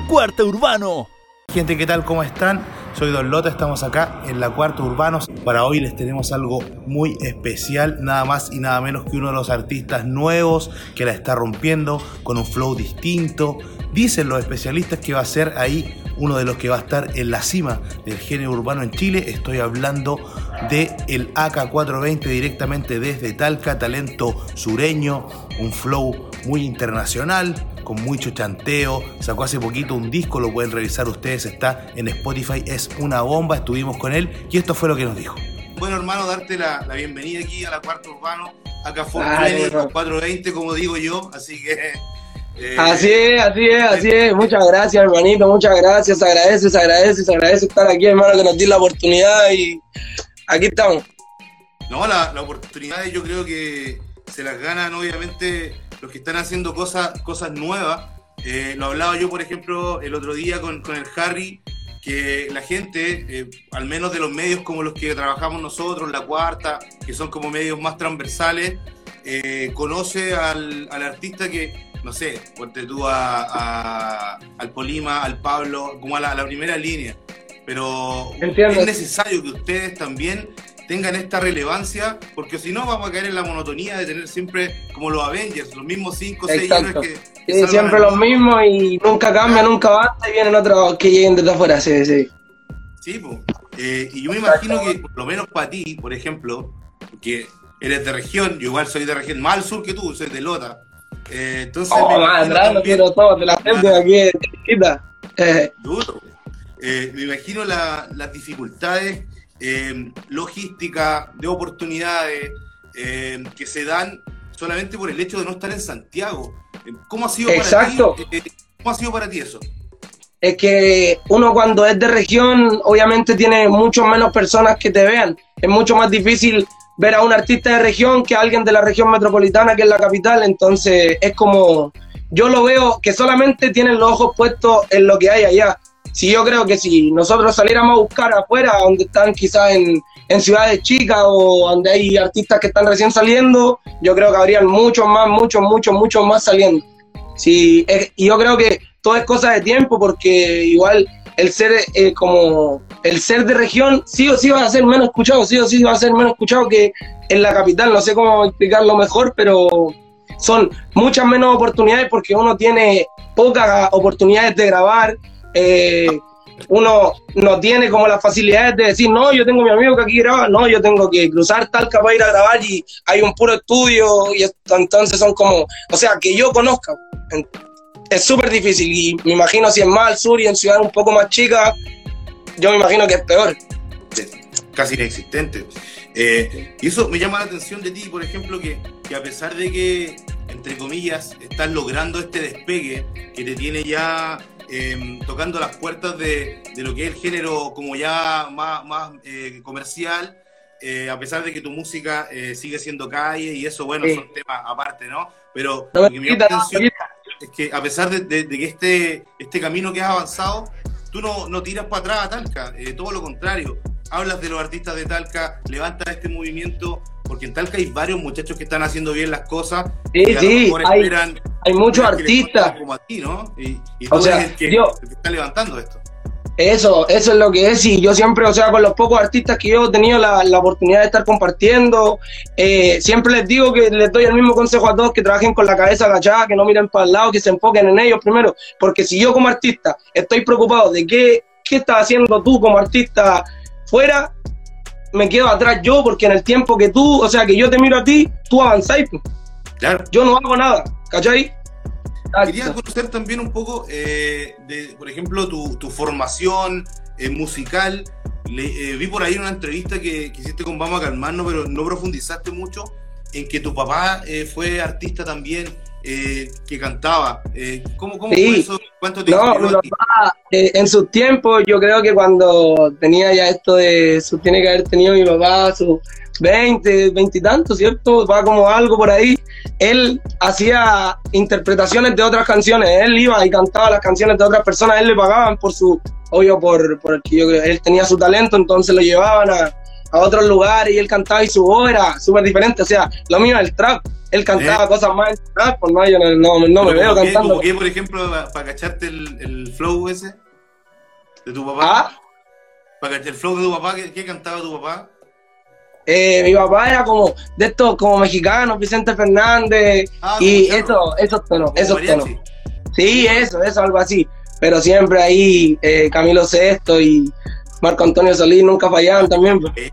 Cuarta Urbano. Gente, ¿qué tal? ¿Cómo están? Soy Don Lota, estamos acá en La Cuarta Urbanos. Para hoy les tenemos algo muy especial, nada más y nada menos que uno de los artistas nuevos que la está rompiendo con un flow distinto. Dicen los especialistas que va a ser ahí uno de los que va a estar en la cima del género urbano en Chile. Estoy hablando de el AK420 directamente desde Talca, talento sureño, un flow muy internacional, con mucho chanteo. Sacó hace poquito un disco, lo pueden revisar ustedes, está en Spotify, es una bomba. Estuvimos con él y esto fue lo que nos dijo. Bueno, hermano, darte la, bienvenida aquí a la Cuarta Urbano, acá fue 420, como digo yo, así que. Eh, así es, así es, así es. Muchas gracias, hermanito, muchas gracias. Se agradece, se agradece, se agradece estar aquí, hermano, que nos di la oportunidad y aquí estamos. No, la, la oportunidad yo creo que se las ganan, obviamente los que están haciendo cosas, cosas nuevas. Eh, lo hablaba yo, por ejemplo, el otro día con, con el Harry, que la gente, eh, al menos de los medios como los que trabajamos nosotros, La Cuarta, que son como medios más transversales, eh, conoce al, al, artista que, no sé, ponte tú a, al Polima, al Pablo, como a la, primera línea. Pero es necesario que ustedes también tengan esta relevancia, porque si no vamos a caer en la monotonía de tener siempre como los Avengers, los mismos 5 o 6 héroes que... siempre los mismos y nunca cambia, nunca basta y vienen otros que lleguen desde afuera, sí, sí. Sí, pues. y yo me imagino que, por lo menos para ti, por ejemplo, que eres de región, yo igual soy de región más al sur que tú, soy de Lota. Eh, entonces, oh, pero todo, de la gente de aquí de Duro. Eh, me imagino las dificultades eh, logística, de oportunidades eh, que se dan solamente por el hecho de no estar en Santiago. Eh, ¿Cómo ha sido Exacto. para ti? ¿Cómo ha sido para ti eso? Es que uno cuando es de región, obviamente tiene mucho menos personas que te vean. Es mucho más difícil ver a un artista de región que a alguien de la región metropolitana, que es la capital. Entonces es como, yo lo veo que solamente tienen los ojos puestos en lo que hay allá si yo creo que si nosotros saliéramos a buscar afuera, donde están quizás en, ciudades chicas o donde hay artistas que están recién saliendo, yo creo que habrían muchos más, muchos, muchos, muchos más saliendo. Sí, y yo creo que todo es cosa de tiempo porque igual el ser eh, como el ser de región sí o sí va a ser menos escuchado, sí o sí va a ser menos escuchado que en la capital. No sé cómo explicarlo mejor, pero son muchas menos oportunidades porque uno tiene pocas oportunidades de grabar, eh, uno no tiene como las facilidades de decir, no, yo tengo mi amigo que aquí graba, no, yo tengo que cruzar Talca para ir a grabar y hay un puro estudio y entonces son como, o sea, que yo conozca. Es súper difícil y me imagino si es más al sur y en ciudades un poco más chicas, yo me imagino que es peor. Casi inexistente. Eh, y eso me llama la atención de ti, por ejemplo, que a pesar de que, entre comillas, estás logrando este despegue que te tiene ya Em, tocando las puertas de, lo que es el género como ya más, más eh, comercial, eh, a pesar de que tu música eh, sigue siendo calle y eso, bueno, son temas aparte, ¿no? Pero mi atención es que a pesar de, que este, este camino que has avanzado, tú no, no tiras para atrás a Talca, todo lo contrario, hablas de los artistas de Talca, levantas este movimiento, porque en Talca hay varios muchachos que están haciendo bien las cosas. Sí, sí, hay, hay muchos artistas. Como a ti, ¿no? Y, tú o sea, el que, yo, está levantando esto. Eso, eso es lo que es, y yo siempre, o sea, con los pocos artistas que yo he tenido la, la oportunidad de estar compartiendo, eh, siempre les digo que les doy el mismo consejo a todos, que trabajen con la cabeza agachada, que no miren para el lado, que se enfoquen en ellos primero, porque si yo como artista estoy preocupado de qué, qué estás haciendo tú como artista fuera, me quedo atrás yo, porque en el tiempo que tú, o sea, que yo te miro a ti, tú avanzáis. Claro. Yo no hago nada, ¿cachai? Quería conocer también un poco, eh, de, por ejemplo, tu, tu formación eh, musical. Le, eh, vi por ahí una entrevista que, que, hiciste con Vamos a Calmarnos, pero no profundizaste mucho en que tu papá fue artista también, que cantaba. ¿Cómo, cómo fue eso? ¿Cuánto te no, mi papá, en su tiempo, yo creo que cuando tenía ya esto de, su, tiene que haber tenido mi papá su 20, 20 y tanto, ¿cierto? Va como algo por ahí. Él hacía interpretaciones de otras canciones, él iba y cantaba las canciones de otras personas, él le pagaban por su, obvio, por, por el que yo él tenía su talento, entonces lo llevaban a, a otros lugares y él cantaba y su voz era súper diferente, o sea, lo mío el trap, él cantaba cosas más, pues no, yo no, no, me veo cantando. ¿Cómo qué, por ejemplo, para cacharte el, el, flow ese de tu papá? ¿Ah? Para cacharte el flow de tu papá, ¿qué, qué cantaba tu papá? Eh, mi papá era como de estos como mexicanos, Vicente Fernández ah, y eso, esos tonos, esos tonos. Sí, eso, eso, algo así. Pero siempre ahí eh, Camilo Sesto y Marco Antonio Solís nunca fallaban también. Pues.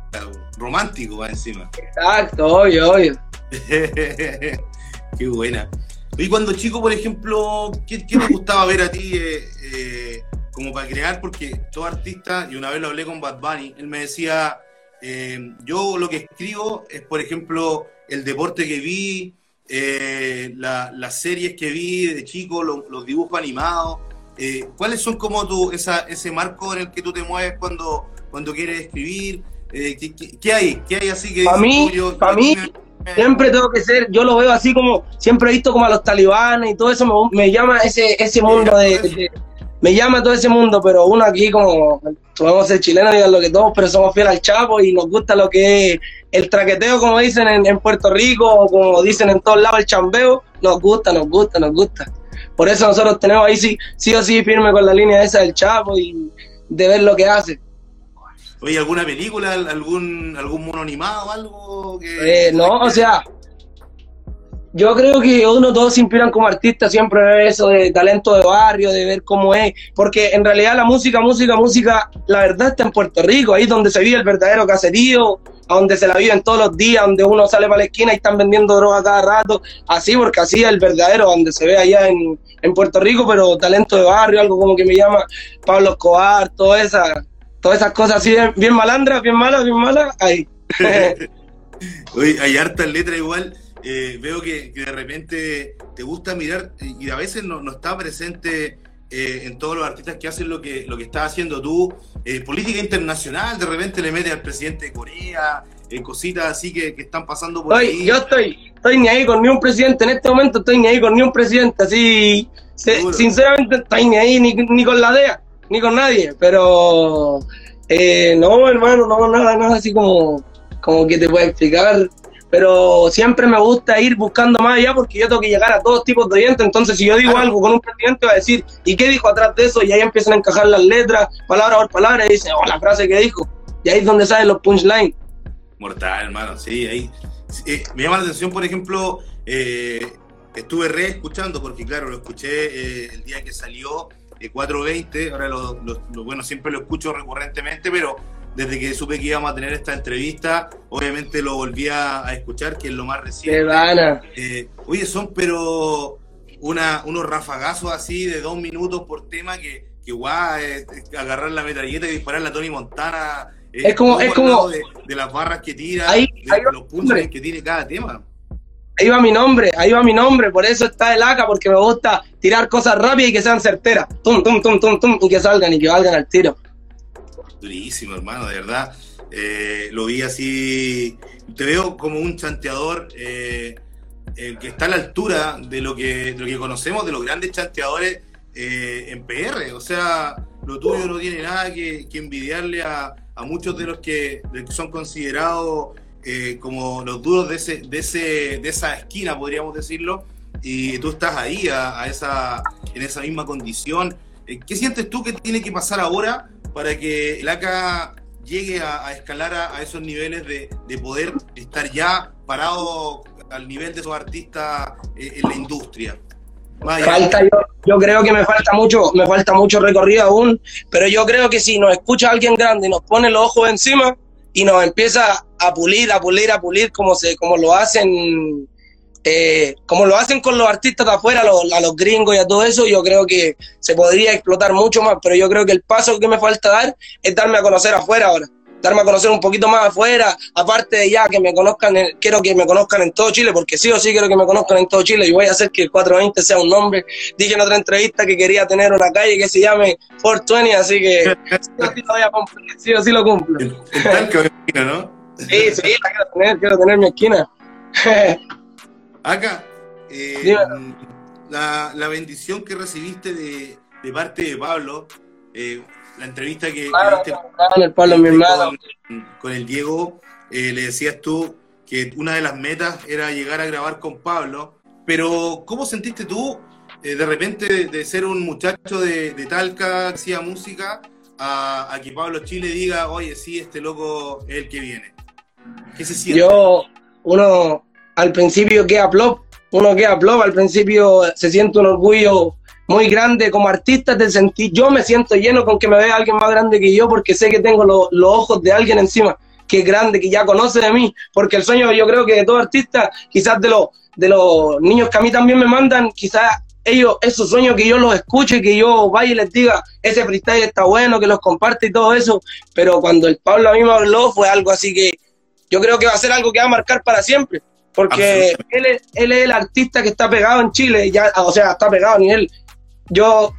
Romántico va encima. Exacto, obvio, obvio. Qué buena. Y cuando chico, por ejemplo, ¿qué, te gustaba ver a ti eh, como para crear? Porque todo artista, y una vez lo hablé con Bad Bunny, él me decía, eh, yo lo que escribo es, por ejemplo, el deporte que vi, eh, las series que vi de chico, los dibujos animados. Eh, ¿Cuáles son como tu, esa, ese marco en el que tú te mueves cuando, cuando quieres escribir? ¿qué, hay? ¿Qué hay así que... Para mí, para mí, siempre tengo que ser, yo lo veo así como, siempre he visto como a los talibanes y todo eso, me, llama ese, ese mundo de me llama todo ese mundo, pero uno aquí como podemos ser chilenos, digan lo que todos, pero somos fieles al Chapo y nos gusta lo que es el traqueteo, como dicen en, Puerto Rico, o como dicen en todos lados, el chambeo, nos gusta, nos gusta, nos gusta. Por eso nosotros tenemos ahí sí, sí o sí firme con la línea esa del Chapo y de ver lo que hace. Oye, ¿alguna película, algún, algún mono animado, algo que... Eh, no, o sea, yo creo que uno todos se inspiran como artistas siempre ver eso de talento de barrio, de ver cómo es, porque en realidad la música, música, música, la verdad está en Puerto Rico, ahí donde se vive el verdadero caserío, a donde se la viven todos los días, donde uno sale para la esquina y están vendiendo droga cada rato, así porque así es el verdadero, donde se ve allá en, en Puerto Rico, pero talento de barrio, algo como que me llama Pablo Escobar, todas esas, todas esas cosas así, bien malandras, bien malas, bien malas, ahí. Oye, hay hartas letras igual eh, veo que, de repente te gusta mirar y a veces no, está presente eh, en todos los artistas que hacen lo que, lo que estás haciendo tú. Eh, política internacional, de repente le metes al presidente de Corea, cositas así que, están pasando por ahí. Yo estoy, estoy ni ahí con ni un presidente, en este momento estoy ni ahí con ni un presidente, así, sinceramente estoy ni ahí ni, ni, con la DEA, ni con nadie, pero no, hermano, no, nada, nada así como, como que te puedo explicar pero siempre me gusta ir buscando más allá porque yo tengo que llegar a todos tipos de oyentes. Entonces, si yo digo algo con un presidente, va a decir, ¿y qué dijo atrás de eso? Y ahí empiezan a encajar las letras, palabra por palabra, y dicen, oh, la frase que dijo. Y ahí es donde salen los punchlines. Mortal, hermano, sí, ahí. Eh, me llama la atención, por ejemplo, eh, estuve re escuchando, porque claro, lo escuché eh, el día que salió 420, ahora lo, bueno, siempre lo escucho recurrentemente, pero desde que supe que íbamos a tener esta entrevista, obviamente lo volví a, escuchar, que es lo más reciente. Eh, oye, son pero una, unos rafagazos así de dos minutos por tema que, que guau, agarrar la metralleta y disparar la Tony Montana. Eh, es como, es como de, las barras que tira, de, los puntos que tiene cada tema. Ahí va mi nombre, ahí va mi nombre, por eso está el AK, porque me gusta tirar cosas rápidas y que sean certeras. Tum, tum, tum, tum, tum, y que salgan y que valgan al tiro durísimo, hermano, de verdad. Eh, lo vi así, te veo como un chanteador eh, eh, que está a la altura de lo que, lo que conocemos de los grandes chanteadores en PR. O sea, lo tuyo no tiene nada que, envidiarle a, muchos de los que, son considerados como los duros de, ese, de, ese, de esa esquina, podríamos decirlo. Y tú estás ahí, a, esa, en esa misma condición. ¿Qué sientes tú que tiene que pasar ahora para que el ACA llegue a, escalar a, esos niveles de, poder estar ya parado al nivel de esos artistas eh, en la industria. Falta, yo, creo que me falta mucho, me falta mucho recorrido aún, pero yo creo que si nos escucha alguien grande y nos pone los ojos encima y nos empieza a pulir, a pulir, a pulir como se, como lo hacen eh, como lo hacen con los artistas de afuera, a los gringos y a todo eso, yo creo que se podría explotar mucho más, pero yo creo que el paso que me falta dar es darme a conocer afuera ahora, darme a conocer un poquito más afuera, aparte de ya que me conozcan, quiero que me conozcan en todo Chile, porque sí o sí quiero que me conozcan en todo Chile y voy a hacer que el 420 sea un nombre. Dije en otra entrevista que quería tener una calle que se llame 420, así que sí o sí lo cumplo. ¿no? Sí, sí, quiero tener, quiero tener mi esquina. Acá, eh, la, la, bendición que recibiste de, de parte de Pablo, eh, la entrevista que, con, el Diego, eh, le decías tú que una de las metas era llegar a grabar con Pablo, pero ¿cómo sentiste tú de repente de, ser un muchacho de, Talca que hacía música a, que Pablo Chile diga, oye, sí, este loco es el que viene? ¿Qué se siente? Yo, uno al principio queda plop, uno queda plop, al principio se siente un orgullo muy grande como artista, te sentí, yo me siento lleno con que me vea alguien más grande que yo porque sé que tengo los ojos de alguien encima que es grande, que ya conoce de mí, porque el sueño yo creo que de todo artista, quizás de los, de los niños que a mí también me mandan, quizás ellos, esos sueños que yo los escuche, que yo vaya y les diga, ese freestyle está bueno, que los comparte y todo eso, pero cuando el Pablo a mí me habló fue algo así que yo creo que va a ser algo que va a marcar para siempre, porque él es, él es el artista que está pegado en Chile, ya, o sea, está pegado a nivel yo,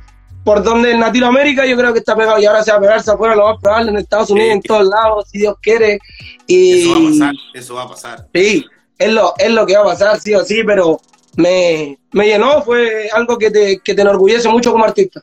por donde en Latinoamérica, yo creo que está pegado y ahora se va a pegarse afuera, lo más probable en Estados Unidos, en todos lados, si Dios quiere. Y, eso va a pasar, eso va a pasar. Sí, es lo, es lo que va a pasar, sí o sí, pero me, me llenó, fue algo que te, que te enorgullece mucho como artista.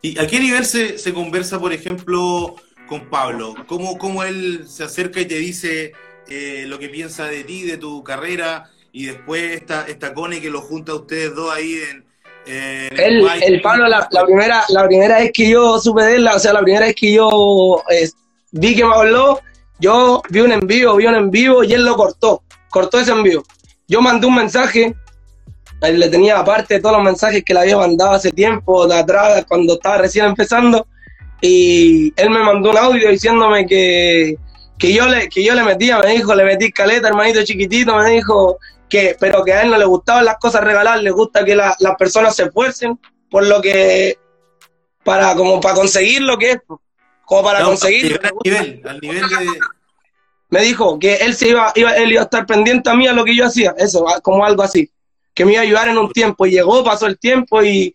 ¿Y a qué nivel se, se conversa, por ejemplo, con Pablo? ¿Cómo, cómo él se acerca y te dice eh, lo que piensa de ti, de tu carrera? Y después esta, esta Cone que lo junta a ustedes dos ahí en, el, el Pablo, la, primera, la primera vez que yo supe de él, o sea, la primera vez que yo eh, vi que me habló, yo vi un envío, vi un en vivo y él lo cortó, cortó ese envío. Yo mandé un mensaje, él le tenía aparte todos los mensajes que le había mandado hace tiempo, de atrás, cuando estaba recién empezando, y él me mandó un audio diciéndome que, que yo le, que yo le metía, me dijo, le metí caleta, hermanito chiquitito, me dijo, que, pero que a él no le gustaban las cosas regaladas, le gusta que las personas se esfuercen por lo que, para, como para conseguir lo que es, como para conseguir. Al nivel, al nivel de... Me dijo que él se iba, iba, él iba a estar pendiente a mí a lo que yo hacía, eso, como algo así, que me iba a ayudar en un tiempo, y llegó, pasó el tiempo y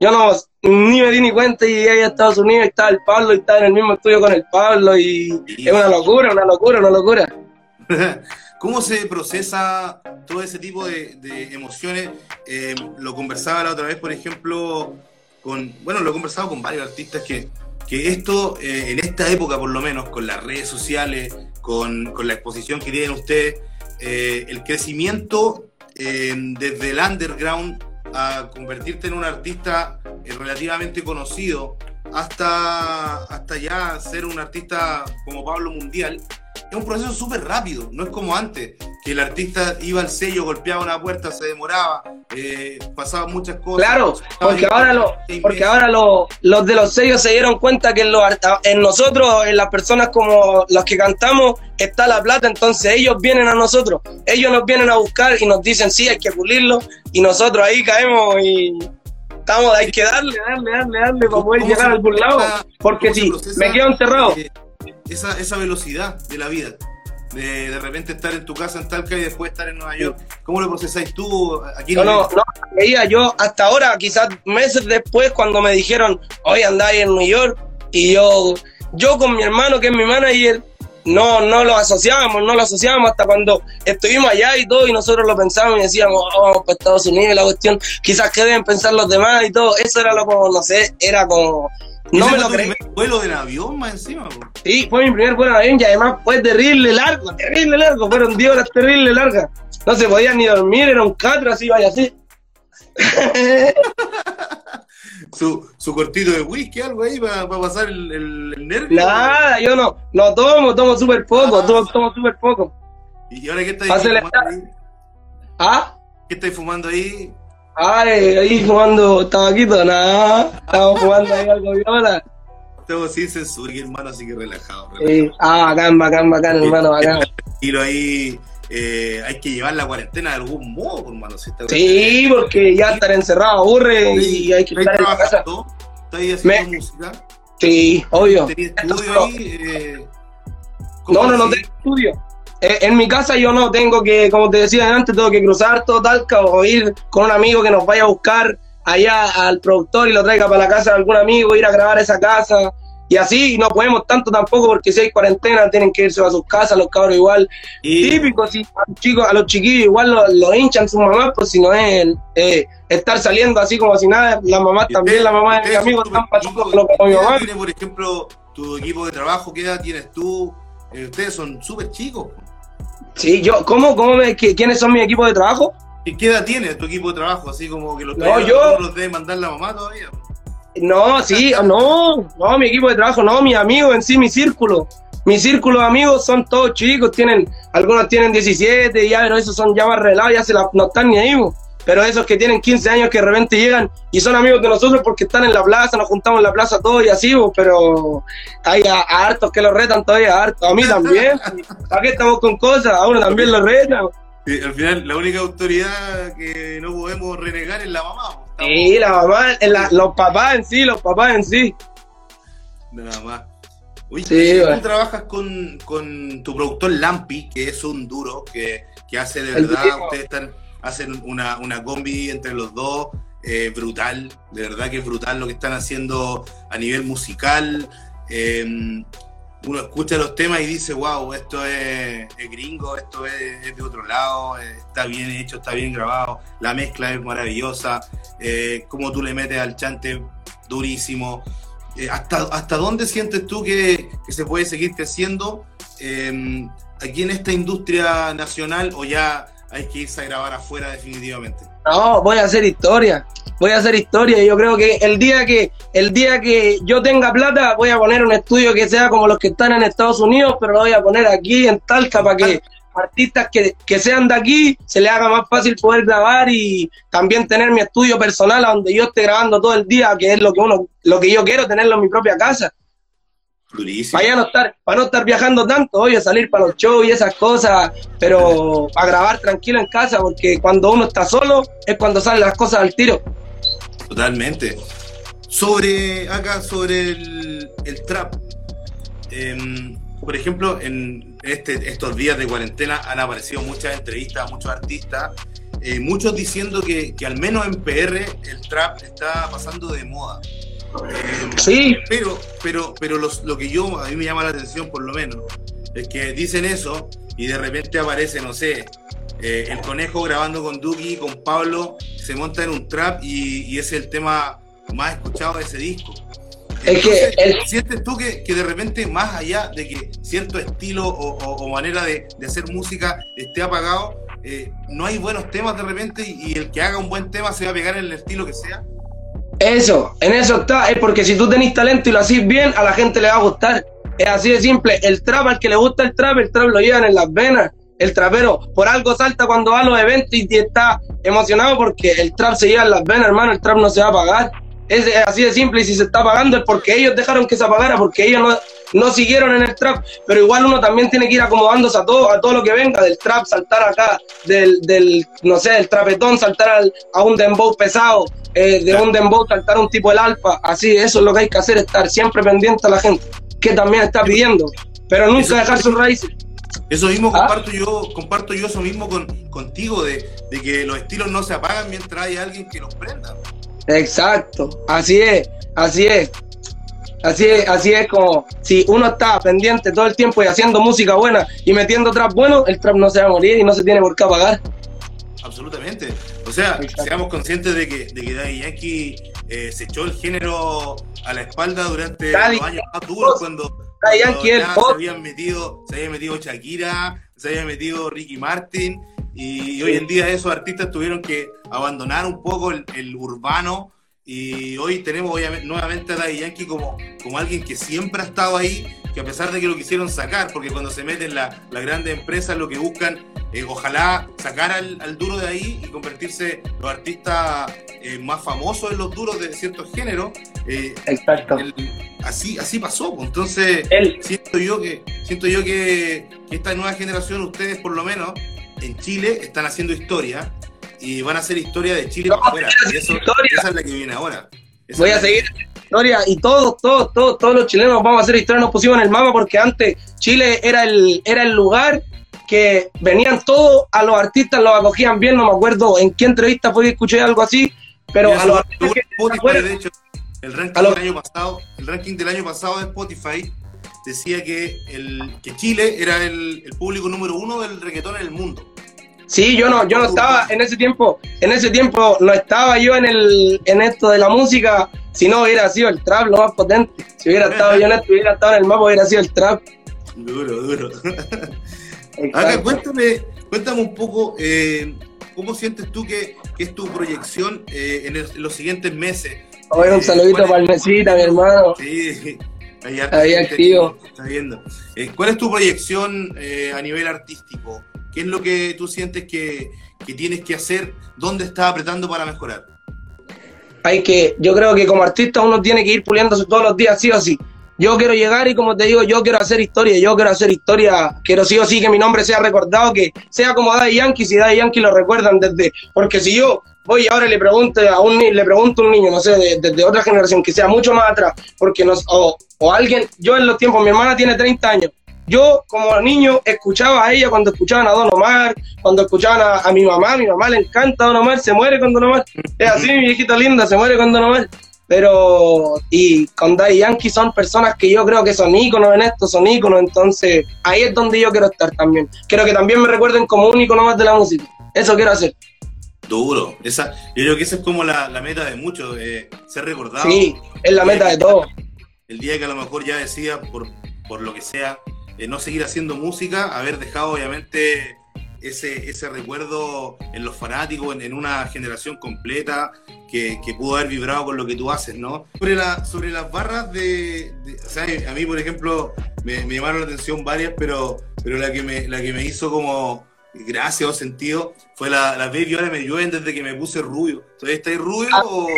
yo no, ni me di ni cuenta y llegué a Estados Unidos estaba el Pablo y estaba en el mismo estudio con el Pablo y es una locura, una locura, una locura. ¿Cómo se procesa todo ese tipo de, emociones? Eh, lo conversaba la otra vez, por ejemplo, con, bueno, lo he conversado con varios artistas que, que esto, eh, en esta época por lo menos, con las redes sociales, con, con la exposición que tienen ustedes, eh, el crecimiento desde el underground a convertirte en un artista relativamente conocido hasta, hasta ya ser un artista como Pablo Mundial, es un proceso súper rápido, no es como antes, que el artista iba al sello, golpeaba una puerta, se demoraba, eh, pasaban muchas cosas. Claro, porque ahora, lo, porque ahora los de los sellos se dieron cuenta que en, en nosotros, en las personas como las que cantamos, está la plata, entonces ellos vienen a nosotros, ellos nos vienen a buscar y nos dicen, sí, hay que pulirlo, y nosotros ahí caemos y estamos, hay que darle, darle, darle, darle para poder llegar a algún lado, porque si me quedo encerrado esa, esa velocidad de la vida. De, de repente estar en tu casa en Talca y después estar en Nueva York. ¿Cómo lo procesáis tú? Aquí no, no, no, veía yo hasta ahora, quizás meses después, cuando me dijeron, hoy andáis en New York, y yo, yo con mi hermano, que es mi manager, no, no lo asociábamos, no lo asociábamos hasta cuando estuvimos allá y todo, y nosotros lo pensábamos y decíamos, oh, vamos para Estados Unidos, la cuestión, quizás que deben pensar los demás y todo, eso era lo como, no sé, era como no me lo creí. vuelo del avión más encima? Sí, fue mi primer vuelo de avión y además fue terrible largo, terrible largo. Fueron 10 horas terrible largas. No se podía ni dormir, era un catro así, vaya así. su, su cortito de whisky, algo ahí para, pasar el, el, nervio. Nada, yo no, no tomo, tomo súper poco, ah, tomo, tomo súper poco. ¿Y ahora qué estáis fumando ahí? ¿Ah? ¿Qué estáis fumando ahí? Ay, ahí jugando tabaquito, nada. Estamos jugando ahí algo viola. Estamos sin censura, hermano, así que relajado. Ah, bacán, bacán, bacán, hermano, bacán. Ahí eh, hay que llevar la cuarentena de algún modo, hermano. sí, porque ya estar encerrado aburre y hay que estar en casa. ¿Estás haciendo música? Sí, obvio. ¿Tenías estudio ahí? Eh, no, no, no tengo estudio. Eh, en mi casa yo no tengo que, como te decía antes, tengo que cruzar todo Talca o ir con un amigo que nos vaya a buscar allá al productor y lo traiga para la casa de algún amigo, ir a grabar esa casa. Y así no podemos tanto tampoco porque si hay cuarentena tienen que irse a sus casas, los cabros igual. Típico, si a los, chicos, a los chiquillos igual los hinchan sus mamás, pues si no es eh, estar saliendo así como si nada, las mamás también, la mamá de mi amigo están chicos como mi mamá. por ejemplo, tu equipo de trabajo, ¿qué edad tienes tú? Eh, ustedes son súper chicos. Sí, yo, ¿cómo, cómo me, quiénes son mi equipo de trabajo? ¿Y qué edad tiene tu equipo de trabajo? Así como que los, no, yo... los debe mandar la mamá todavía. No, sí, no, no, mi equipo de trabajo, no, mi amigo en sí, mi círculo. Mi círculo de amigos son todos chicos, tienen, algunos tienen 17, ya, pero esos son ya más relados, ya se la, no están ni ahí, pero esos que tienen 15 años que de repente llegan y son amigos de nosotros porque están en la plaza, nos juntamos en la plaza todos y así, pero hay a, hartos que lo retan todavía, a hartos, a mí también, ¿para qué estamos con cosas? A uno también lo retan. al final, la única autoridad que no podemos renegar es la mamá. Sí, la mamá, los papás en sí, los papás en sí. Nada más. Oye, tú trabajas con, tu productor Lampi, que es un duro, que, hace de verdad, ustedes están, hacen una, una combi entre los dos, eh, brutal, de verdad que es brutal lo que están haciendo a nivel musical. Em, uno escucha los temas y dice, wow, esto es, gringo, esto es, de otro lado, eh, está bien hecho, está bien grabado, la mezcla es maravillosa, eh, como tú le metes al chante durísimo. Eh, ¿hasta, ¿Hasta dónde sientes tú que, se puede seguir creciendo aquí en esta industria nacional o ya hay que irse a grabar afuera definitivamente? No, voy a hacer historia, voy a hacer historia. Yo creo que el día que el día que yo tenga plata voy a poner un estudio que sea como los que están en Estados Unidos, pero lo voy a poner aquí en Talca para que artistas que, que sean de aquí se les haga más fácil poder grabar y también tener mi estudio personal donde yo esté grabando todo el día, que es lo que uno, lo que yo quiero tenerlo en mi propia casa. Para no estar, para no estar viajando tanto, oye, salir para los shows y esas cosas, pero para grabar tranquilo en casa, porque cuando uno está solo es cuando salen las cosas al tiro. Totalmente. Sobre, acá, sobre el, trap. Em, por ejemplo, en este, estos días de cuarentena han aparecido muchas entrevistas a muchos artistas, eh, muchos diciendo que, que al menos en PR el trap está pasando de moda. Sí. Pero, pero, pero lo que yo, a mí me llama la atención por lo menos, es que dicen eso y de repente aparece, no sé, eh, el conejo grabando con Duki, con Pablo, se monta en un trap y, es el tema más escuchado de ese disco. Es que ¿Sientes tú que, de repente, más allá de que cierto estilo o, manera de, hacer música esté apagado, eh, no hay buenos temas de repente y, y, el que haga un buen tema se va a pegar en el estilo que sea? Eso, en eso está, es porque si tú tenés talento y lo haces bien, a la gente le va a gustar. Es así de simple. El trap, al que le gusta el trap, el trap lo llevan en las venas. El trapero por algo salta cuando va a los eventos y está emocionado porque el trap se lleva en las venas, hermano. El trap no se va a pagar. Es así de simple y si se está pagando es porque ellos dejaron que se apagara, porque ellos no, no siguieron en el trap, pero igual uno también tiene que ir acomodándose a todo, a todo lo que venga, del trap, saltar acá, del, del no sé, del trapetón, saltar a un dembow pesado, eh, de un dembow saltar a un tipo del alfa, así, eso es lo que hay que hacer, estar siempre pendiente a la gente, que también está pidiendo, pero nunca dejar sus raíces. Eso mismo ¿Ah? comparto yo, comparto yo eso mismo con, contigo, de, de que los estilos no se apagan mientras hay alguien que los prenda. Exacto, así es, así es. Así es, así es como si uno está pendiente todo el tiempo y haciendo música buena y metiendo trap bueno, el trap no se va a morir y no se tiene por qué apagar. Absolutamente. O sea, seamos conscientes de que, de que Daddy Yankee eh, se echó el género a la espalda durante los años más duros cuando, se habían metido, se había metido Shakira, se había metido Ricky Martin y hoy en día esos artistas tuvieron que abandonar un poco el, urbano y hoy tenemos obviamente, nuevamente a Daddy Yankee como, como alguien que siempre ha estado ahí, que a pesar de que lo quisieron sacar, porque cuando se meten las la grandes empresas lo que buscan es ojalá sacar al, duro de ahí y convertirse los artistas eh, más famosos en los duros de ciertos géneros. Eh, Exacto. Así, así pasó. Pues. Entonces, siento yo que siento yo que esta nueva generación, ustedes por lo menos, en Chile están haciendo historia y van a hacer historia de Chile para afuera. Y eso, esa es la que viene ahora. Voy a seguir historia y todos, todos, todos, todos los chilenos vamos a hacer historia, nos pusimos en el mapa porque antes Chile era el, era el lugar que venían todos a los artistas, los acogían bien, no me acuerdo en qué entrevista fue que escuché algo así, pero a los artistas el ranking, del año pasado, el ranking del año pasado de Spotify decía que, el, que Chile era el, público número uno del reggaetón en el mundo. Sí, yo no, yo no estaba en ese tiempo, en ese tiempo no estaba yo en el, en esto de la música, si no hubiera sido el trap lo más potente. Si hubiera estado yo en esto, hubiera estado en el mapa, hubiera sido el trap. Duro, duro. Acá, cuéntame, cuéntame un poco, eh, ¿cómo sientes tú que, es tu proyección eh, en, los siguientes meses? Oye, un saludito para el mesita, mi hermano. Sí, ahí, activo. Está viendo. ¿Cuál es tu proyección a nivel artístico? ¿Qué es lo que tú sientes que, que tienes que hacer? ¿Dónde estás apretando para mejorar? hay que, yo creo que como artista uno tiene que ir puliéndose todos los días, sí o sí. Yo quiero llegar y como te digo, yo quiero hacer historia, yo quiero hacer historia, quiero sí o sí que mi nombre sea recordado, que sea como Daddy Yankee, si Daddy Yankee lo recuerdan desde, porque si yo voy ahora le pregunto a un le pregunto a un niño, no sé, desde otra generación, que sea mucho más atrás, porque nos, o, o alguien, yo en los tiempos, mi hermana tiene 30 años, yo como niño escuchaba a ella cuando escuchaban a Don Omar, cuando escuchaban a, mi mamá, a mi mamá le encanta Don Omar, se muere con Don Omar. Es así, mi viejita linda, se muere con Don Omar. Pero, y con Daddy Yankee son personas que yo creo que son íconos en esto, son íconos, entonces ahí es donde yo quiero estar también. Quiero que también me recuerden como un ícono más de la música. Eso quiero hacer. Duro. Esa, yo creo que esa es como la, meta de muchos, ser recordado. Sí, es la meta de todo. El día que a lo mejor ya decía, por, por lo que sea, no seguir haciendo música, haber dejado obviamente ese, ese recuerdo en los fanáticos, en, una generación completa que, pudo haber vibrado con lo que tú haces, ¿no? Sobre, la, sobre las barras de, o sea, a mí, por ejemplo, me, llamaron la atención varias, pero, pero la, que me, la que me hizo como gracia o sentido fue la, la Baby ahora me llueven desde que me puse rubio. ¿Todavía estáis rubio o,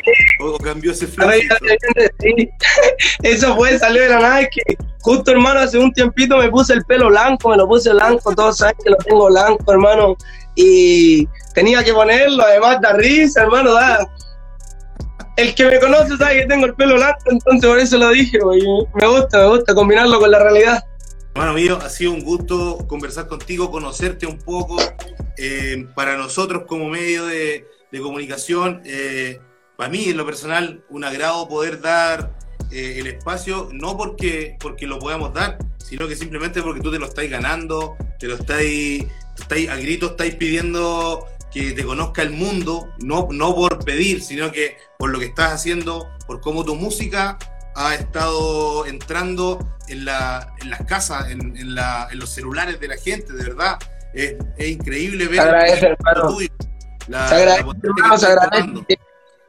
o, cambió ese flow? Eso fue, salió de la nada. que justo, hermano, hace un tiempito me puse el pelo blanco, me lo puse blanco, todos saben que lo tengo blanco, hermano. Y tenía que ponerlo, además da risa, hermano, da. El que me conoce sabe que tengo el pelo blanco, entonces por eso lo dije, me gusta, me gusta combinarlo con la realidad. Hermano mío, ha sido un gusto conversar contigo, conocerte un poco. Eh, para nosotros como medio de, comunicación, eh, para mí en lo personal, un agrado poder dar eh, el espacio, no porque, porque lo podamos dar, sino que simplemente porque tú te lo estás ganando, te lo estáis, estáis a gritos, estáis pidiendo que te conozca el mundo, no, no por pedir, sino que por lo que estás haciendo, por cómo tu música ha estado entrando en, la, en las casas, en, en, la, en, los celulares de la gente, de verdad. Es, es increíble ver. Agradece, hermano. La, se agradece, hermano, se agradece que,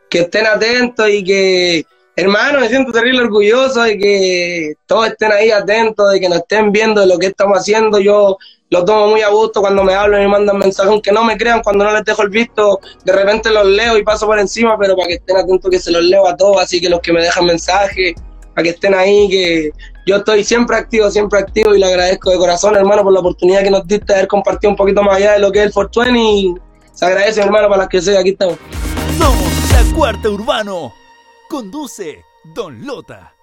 que, estén atentos y que, hermano, me siento terrible orgulloso de que todos estén ahí atentos, de que nos estén viendo lo que estamos haciendo. Yo lo tomo muy a gusto cuando me hablan y me mandan mensajes, aunque no me crean, cuando no les dejo el visto, de repente los leo y paso por encima, pero para que estén atentos que se los leo a todos, así que los que me dejan mensajes, para que estén ahí, que yo estoy siempre activo, siempre activo y le agradezco de corazón, hermano, por la oportunidad que nos diste de haber compartido un poquito más allá de lo que es el Fortune y se agradece, hermano, para las que sea, aquí estamos. Somos Cuarta Urbano. Conduce Don Lota.